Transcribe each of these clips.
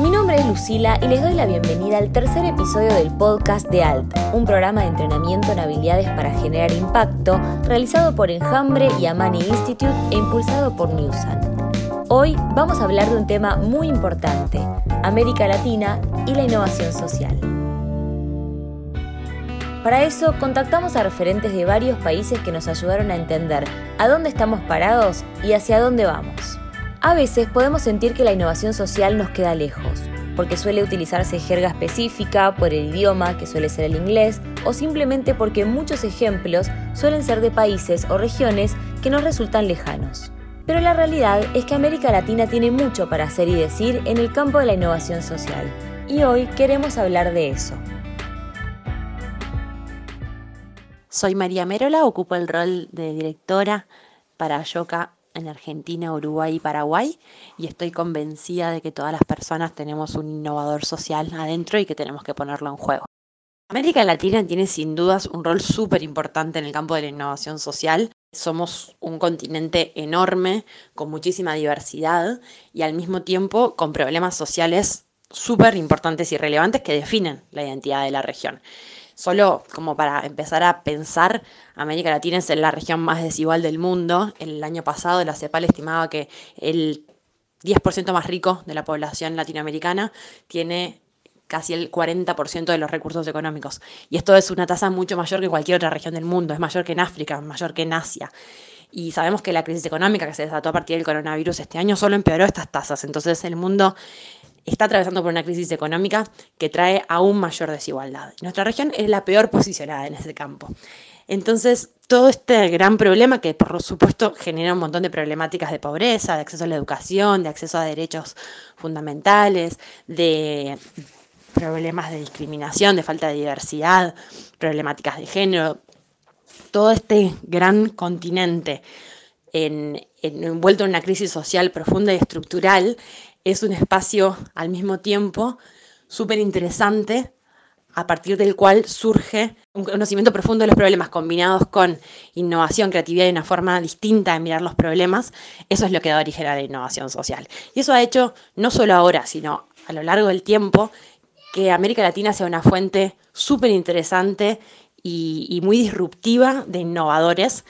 Mi nombre es Lucila y les doy la bienvenida al tercer episodio del podcast de ALT, un programa de entrenamiento en habilidades para generar impacto realizado por Enjambre y Amani Institute e impulsado por Newsan. Hoy vamos a hablar de un tema muy importante, América Latina y la innovación social. Para eso contactamos a referentes de varios países que nos ayudaron a entender a dónde estamos parados y hacia dónde vamos. A veces podemos sentir que la innovación social nos queda lejos, porque suele utilizarse jerga específica, por el idioma, que suele ser el inglés, o simplemente porque muchos ejemplos suelen ser de países o regiones que nos resultan lejanos. Pero la realidad es que América Latina tiene mucho para hacer y decir en el campo de la innovación social, y hoy queremos hablar de eso. Soy María Merola, ocupo el rol de directora para Yoka en Argentina, Uruguay y Paraguay y estoy convencida de que todas las personas tenemos un innovador social adentro y que tenemos que ponerlo en juego. América Latina tiene sin dudas un rol súper importante en el campo de la innovación social. Somos un continente enorme, con muchísima diversidad y al mismo tiempo con problemas sociales súper importantes y relevantes que definen la identidad de la región. Solo como para empezar a pensar, América Latina es la región más desigual del mundo. El año pasado la CEPAL estimaba que el 10% más rico de la población latinoamericana tiene casi el 40% de los recursos económicos. Y esto es una tasa mucho mayor que cualquier otra región del mundo, es mayor que en África, mayor que en Asia. Y sabemos que la crisis económica que se desató a partir del coronavirus este año solo empeoró estas tasas. Entonces el mundo está atravesando por una crisis económica que trae aún mayor desigualdad. Nuestra región es la peor posicionada en ese campo. Entonces, todo este gran problema que por supuesto genera un montón de problemáticas de pobreza, de acceso a la educación, de acceso a derechos fundamentales, de problemas de discriminación, de falta de diversidad, problemáticas de género, todo este gran continente envuelto en una crisis social profunda y estructural es un espacio al mismo tiempo súper interesante a partir del cual surge un conocimiento profundo de los problemas combinados con innovación, creatividad y una forma distinta de mirar los problemas, eso es lo que da origen a la innovación social. Y eso ha hecho, no solo ahora, sino a lo largo del tiempo, que América Latina sea una fuente súper interesante y, y muy disruptiva de innovadores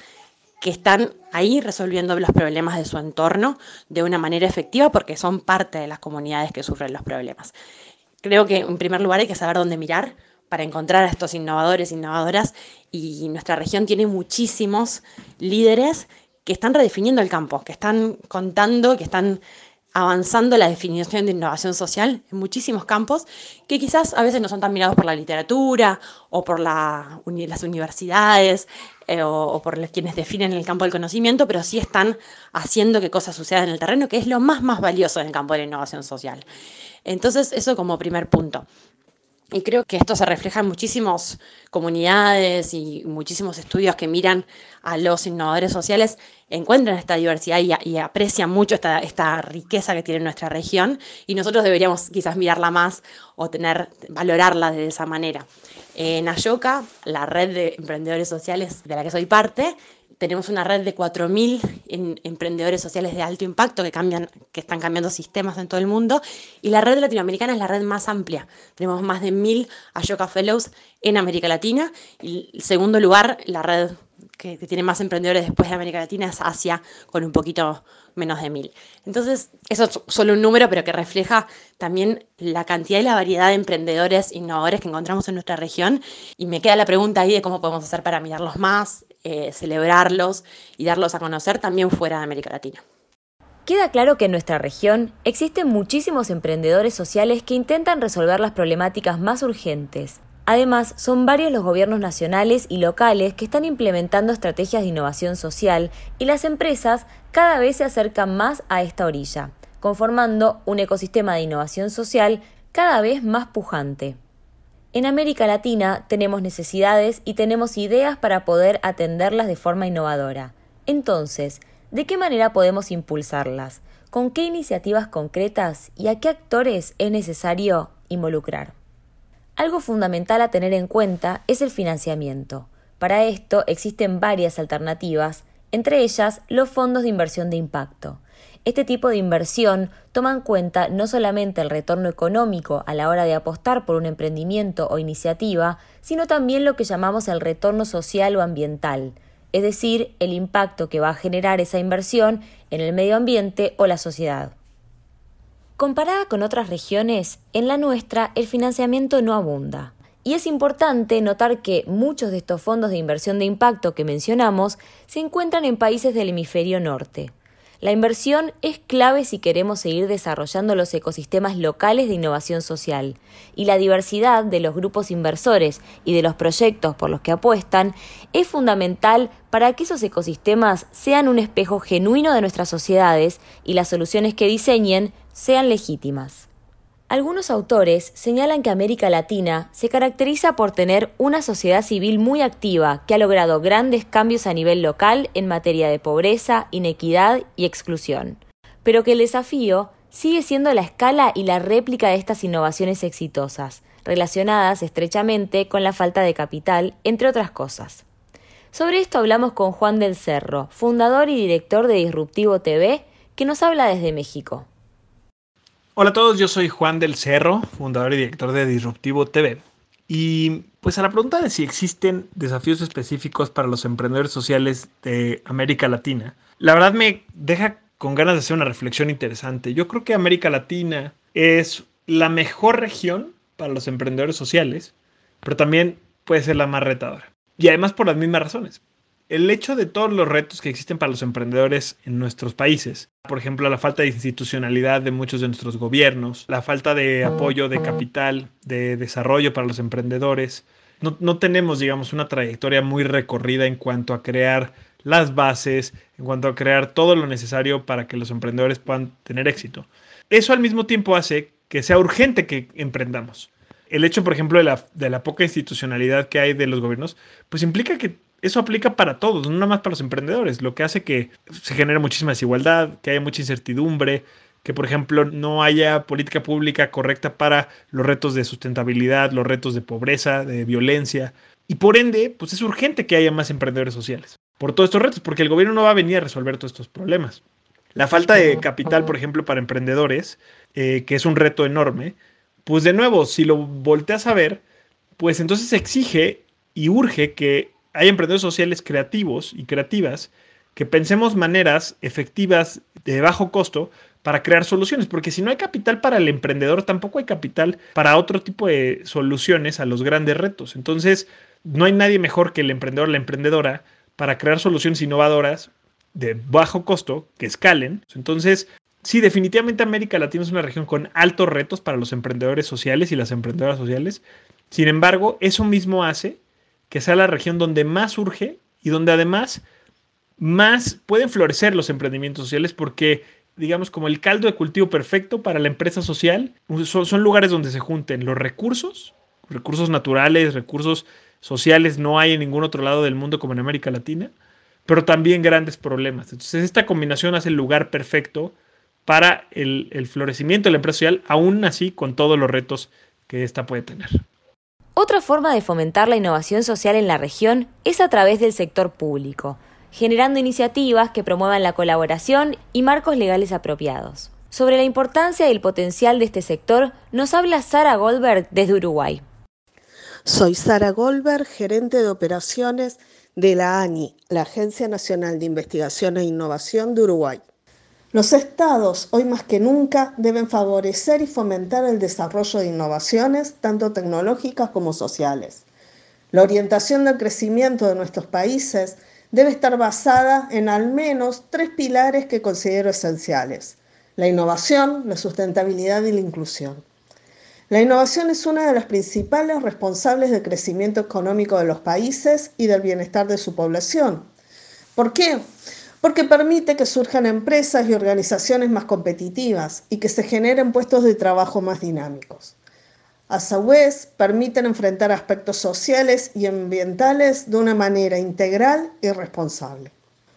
que están ahí resolviendo los problemas de su entorno de una manera efectiva porque son parte de las comunidades que sufren los problemas. Creo que en primer lugar hay que saber dónde mirar para encontrar a estos innovadores, innovadoras, y nuestra región tiene muchísimos líderes que están redefiniendo el campo, que están contando, que están avanzando la definición de innovación social en muchísimos campos que quizás a veces no son tan mirados por la literatura o por las universidades eh, o, por quienes definen el campo del conocimiento, pero sí están haciendo que cosas sucedan en el terreno, que es lo más, más valioso en el campo de la innovación social. Entonces, eso como primer punto. Y creo que esto se refleja en muchísimas comunidades y muchísimos estudios que miran a los innovadores sociales, encuentran esta diversidad y, aprecian mucho esta, esta, riqueza que tiene nuestra región y nosotros deberíamos quizás mirarla más o tener, valorarla de esa manera. En Ayoka, la red de emprendedores sociales de la que soy parte, tenemos una red de 4.000 emprendedores sociales de alto impacto que, cambian, que están cambiando sistemas en todo el mundo. Y la red latinoamericana es la red más amplia. Tenemos más de 1.000 Ayoka Fellows en América Latina. Y en segundo lugar, la red que, tiene más emprendedores después de América Latina es Asia, con un poquito menos de 1.000. Entonces, eso es solo un número, pero que refleja también la cantidad y la variedad de emprendedores innovadores que encontramos en nuestra región. Y me queda la pregunta ahí de cómo podemos hacer para mirarlos más, eh, celebrarlos y darlos a conocer también fuera de América Latina. Queda claro que en nuestra región existen muchísimos emprendedores sociales que intentan resolver las problemáticas más urgentes. Además, son varios los gobiernos nacionales y locales que están implementando estrategias de innovación social y las empresas cada vez se acercan más a esta orilla, conformando un ecosistema de innovación social cada vez más pujante. En América Latina tenemos necesidades y tenemos ideas para poder atenderlas de forma innovadora. Entonces, ¿de qué manera podemos impulsarlas? ¿Con qué iniciativas concretas y a qué actores es necesario involucrar? Algo fundamental a tener en cuenta es el financiamiento. Para esto existen varias alternativas, entre ellas los fondos de inversión de impacto. Este tipo de inversión toma en cuenta no solamente el retorno económico a la hora de apostar por un emprendimiento o iniciativa, sino también lo que llamamos el retorno social o ambiental, es decir, el impacto que va a generar esa inversión en el medio ambiente o la sociedad. Comparada con otras regiones, en la nuestra el financiamiento no abunda. Y es importante notar que muchos de estos fondos de inversión de impacto que mencionamos se encuentran en países del hemisferio norte. La inversión es clave si queremos seguir desarrollando los ecosistemas locales de innovación social, y la diversidad de los grupos inversores y de los proyectos por los que apuestan es fundamental para que esos ecosistemas sean un espejo genuino de nuestras sociedades y las soluciones que diseñen sean legítimas. Algunos autores señalan que América Latina se caracteriza por tener una sociedad civil muy activa que ha logrado grandes cambios a nivel local en materia de pobreza, inequidad y exclusión, pero que el desafío sigue siendo la escala y la réplica de estas innovaciones exitosas, relacionadas estrechamente con la falta de capital, entre otras cosas. Sobre esto hablamos con Juan del Cerro, fundador y director de Disruptivo TV, que nos habla desde México. Hola a todos, yo soy Juan del Cerro, fundador y director de Disruptivo TV. Y pues a la pregunta de si existen desafíos específicos para los emprendedores sociales de América Latina, la verdad me deja con ganas de hacer una reflexión interesante. Yo creo que América Latina es la mejor región para los emprendedores sociales, pero también puede ser la más retadora. Y además por las mismas razones el hecho de todos los retos que existen para los emprendedores en nuestros países, por ejemplo, la falta de institucionalidad de muchos de nuestros gobiernos, la falta de apoyo de capital, de desarrollo para los emprendedores, no, tenemos, digamos, una trayectoria muy recorrida en cuanto a crear las bases, en cuanto a crear todo lo necesario para que los emprendedores puedan tener éxito. Eso al mismo tiempo hace que sea urgente que emprendamos. El hecho, por ejemplo, de la, de la poca institucionalidad que hay de los gobiernos, pues implica que eso aplica para todos, no nada más para los emprendedores, lo que hace que se genere muchísima desigualdad, que haya mucha incertidumbre, que por ejemplo no haya política pública correcta para los retos de sustentabilidad, los retos de pobreza, de violencia. Y por ende, pues es urgente que haya más emprendedores sociales por todos estos retos, porque el gobierno no va a venir a resolver todos estos problemas. La falta de capital, por ejemplo, para emprendedores, eh, que es un reto enorme, pues de nuevo, si lo volteas a ver, pues entonces exige y urge que hay emprendedores sociales creativos y creativas que pensemos maneras efectivas de bajo costo para crear soluciones, porque si no hay capital para el emprendedor, tampoco hay capital para otro tipo de soluciones a los grandes retos. Entonces, no hay nadie mejor que el emprendedor o la emprendedora para crear soluciones innovadoras de bajo costo que escalen. Entonces, sí, definitivamente América Latina es una región con altos retos para los emprendedores sociales y las emprendedoras sociales. Sin embargo, eso mismo hace que sea la región donde más surge y donde además más pueden florecer los emprendimientos sociales porque digamos como el caldo de cultivo perfecto para la empresa social son, son lugares donde se junten los recursos, recursos naturales, recursos sociales no hay en ningún otro lado del mundo como en América Latina, pero también grandes problemas. Entonces esta combinación hace el lugar perfecto para el, el florecimiento de la empresa social, aún así con todos los retos que ésta puede tener. Otra forma de fomentar la innovación social en la región es a través del sector público, generando iniciativas que promuevan la colaboración y marcos legales apropiados. Sobre la importancia y el potencial de este sector nos habla Sara Goldberg desde Uruguay. Soy Sara Goldberg, gerente de operaciones de la ANI, la Agencia Nacional de Investigación e Innovación de Uruguay. Los estados, hoy más que nunca, deben favorecer y fomentar el desarrollo de innovaciones, tanto tecnológicas como sociales. La orientación del crecimiento de nuestros países debe estar basada en al menos tres pilares que considero esenciales. La innovación, la sustentabilidad y la inclusión. La innovación es una de las principales responsables del crecimiento económico de los países y del bienestar de su población. ¿Por qué? Porque permite que surjan empresas y organizaciones más competitivas y que se generen puestos de trabajo más dinámicos. A su vez, permiten enfrentar aspectos sociales y ambientales de una manera integral y responsable.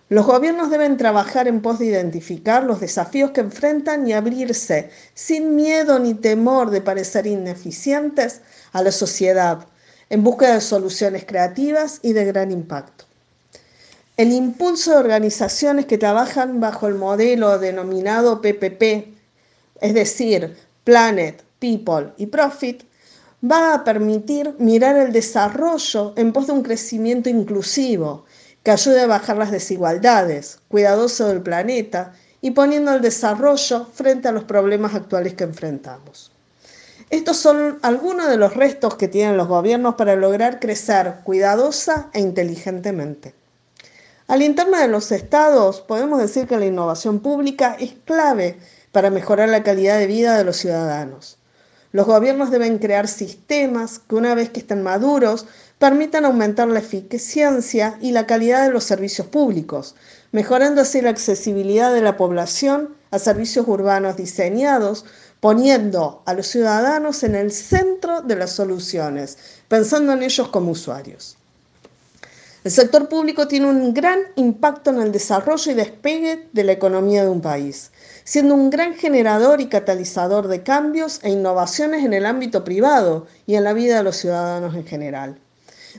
Los gobiernos deben trabajar en pos de identificar los desafíos que enfrentan y abrirse sin miedo ni temor de parecer ineficientes a la sociedad en busca de soluciones creativas y de gran impacto. El impulso de organizaciones que trabajan bajo el modelo denominado PPP, es decir, Planet, People y Profit, va a permitir mirar el desarrollo en pos de un crecimiento inclusivo que ayude a bajar las desigualdades, cuidadoso del planeta y poniendo el desarrollo frente a los problemas actuales que enfrentamos. Estos son algunos de los restos que tienen los gobiernos para lograr crecer cuidadosa e inteligentemente. Al interno de los estados, podemos decir que la innovación pública es clave para mejorar la calidad de vida de los ciudadanos. Los gobiernos deben crear sistemas que una vez que estén maduros permitan aumentar la eficiencia y la calidad de los servicios públicos, mejorando así la accesibilidad de la población a servicios urbanos diseñados, poniendo a los ciudadanos en el centro de las soluciones, pensando en ellos como usuarios. El sector público tiene un gran impacto en el desarrollo y despegue de la economía de un país, siendo un gran generador y catalizador de cambios e innovaciones en el ámbito privado y en la vida de los ciudadanos en general.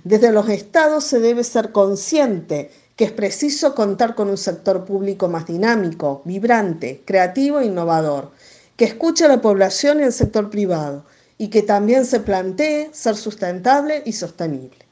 Desde los estados se debe ser consciente que es preciso contar con un sector público más dinámico, vibrante, creativo e innovador, que escuche a la población y el sector privado y que también se plantee ser sustentable y sostenible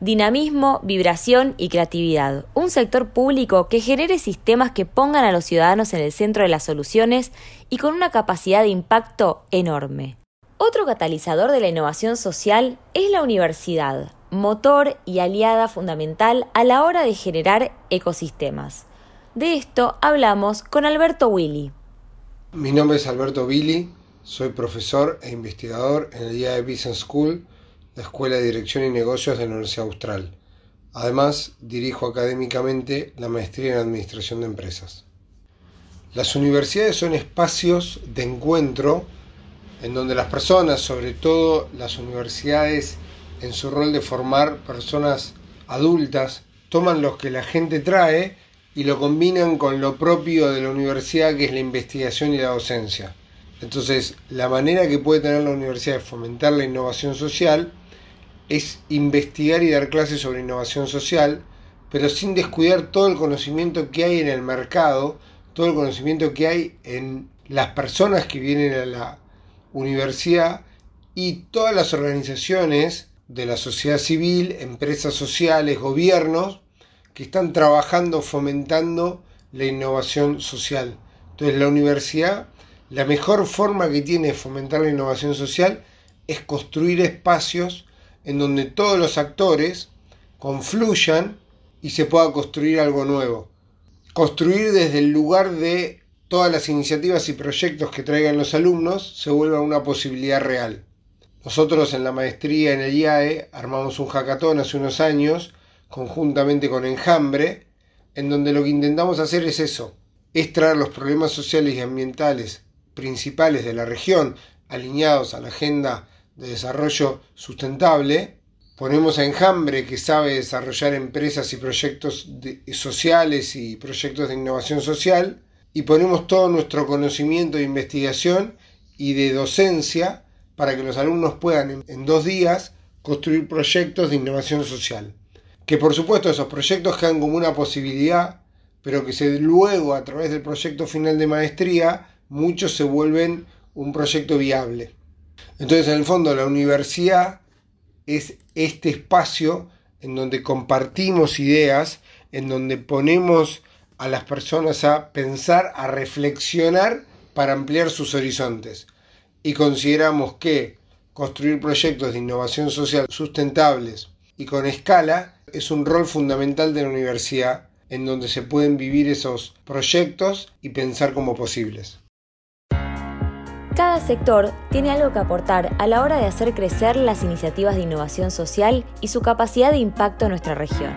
dinamismo, vibración y creatividad. Un sector público que genere sistemas que pongan a los ciudadanos en el centro de las soluciones y con una capacidad de impacto enorme. Otro catalizador de la innovación social es la universidad, motor y aliada fundamental a la hora de generar ecosistemas. De esto hablamos con Alberto Willy. Mi nombre es Alberto Willy, soy profesor e investigador en el IAE Business School la Escuela de Dirección y Negocios de la Universidad Austral. Además, dirijo académicamente la maestría en Administración de Empresas. Las universidades son espacios de encuentro en donde las personas, sobre todo las universidades en su rol de formar personas adultas, toman lo que la gente trae y lo combinan con lo propio de la universidad, que es la investigación y la docencia. Entonces, la manera que puede tener la universidad de fomentar la innovación social es investigar y dar clases sobre innovación social, pero sin descuidar todo el conocimiento que hay en el mercado, todo el conocimiento que hay en las personas que vienen a la universidad y todas las organizaciones de la sociedad civil, empresas sociales, gobiernos, que están trabajando, fomentando la innovación social. Entonces la universidad, la mejor forma que tiene de fomentar la innovación social es construir espacios en donde todos los actores confluyan y se pueda construir algo nuevo. Construir desde el lugar de todas las iniciativas y proyectos que traigan los alumnos se vuelva una posibilidad real. Nosotros en la maestría en el IAE armamos un hackathon hace unos años, conjuntamente con Enjambre, en donde lo que intentamos hacer es eso, es traer los problemas sociales y ambientales principales de la región alineados a la agenda de desarrollo sustentable, ponemos a Enjambre que sabe desarrollar empresas y proyectos sociales y proyectos de innovación social, y ponemos todo nuestro conocimiento de investigación y de docencia para que los alumnos puedan en dos días construir proyectos de innovación social. Que por supuesto esos proyectos quedan como una posibilidad, pero que se, luego a través del proyecto final de maestría muchos se vuelven un proyecto viable. Entonces, en el fondo, la universidad es este espacio en donde compartimos ideas, en donde ponemos a las personas a pensar, a reflexionar para ampliar sus horizontes. Y consideramos que construir proyectos de innovación social sustentables y con escala es un rol fundamental de la universidad en donde se pueden vivir esos proyectos y pensar como posibles. Cada sector tiene algo que aportar a la hora de hacer crecer las iniciativas de innovación social y su capacidad de impacto en nuestra región.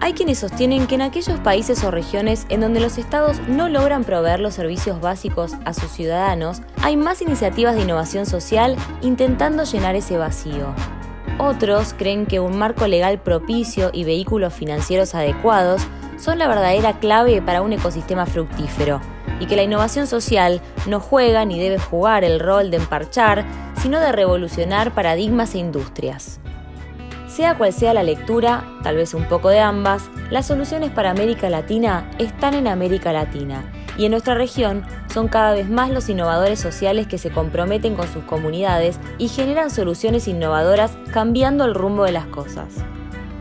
Hay quienes sostienen que en aquellos países o regiones en donde los estados no logran proveer los servicios básicos a sus ciudadanos, hay más iniciativas de innovación social intentando llenar ese vacío. Otros creen que un marco legal propicio y vehículos financieros adecuados son la verdadera clave para un ecosistema fructífero y que la innovación social no juega ni debe jugar el rol de emparchar, sino de revolucionar paradigmas e industrias. Sea cual sea la lectura, tal vez un poco de ambas, las soluciones para América Latina están en América Latina y en nuestra región son cada vez más los innovadores sociales que se comprometen con sus comunidades y generan soluciones innovadoras cambiando el rumbo de las cosas.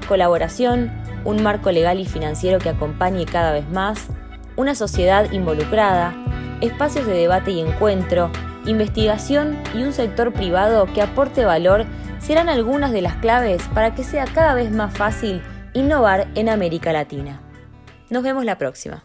Colaboración, un marco legal y financiero que acompañe cada vez más, una sociedad involucrada, espacios de debate y encuentro, investigación y un sector privado que aporte valor serán algunas de las claves para que sea cada vez más fácil innovar en América Latina. Nos vemos la próxima.